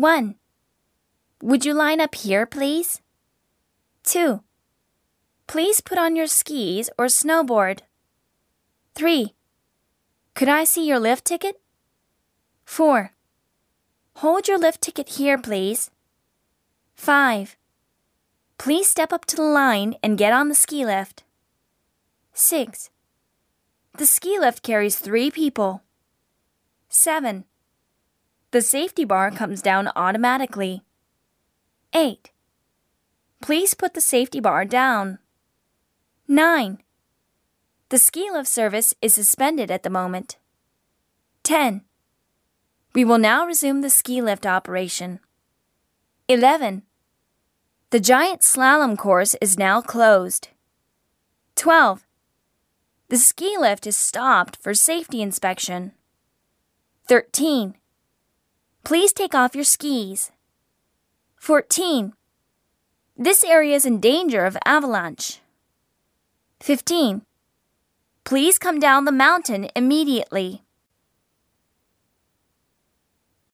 1. Would you line up here, please? 2. Please put on your skis or snowboard. 3. Could I see your lift ticket? 4. Hold your lift ticket here, please. 5. Please step up to the line and get on the ski lift. 6. The ski lift carries three people. 7. The safety bar comes down automatically. 8. Please put the safety bar down. 9. The ski lift service is suspended at the moment. 10. We will now resume the ski lift operation. 11. The giant slalom course is now closed. 12. The ski lift is stopped for safety inspection. 13. Please take off your skis. 14. This area is in danger of avalanche. 15. Please come down the mountain immediately.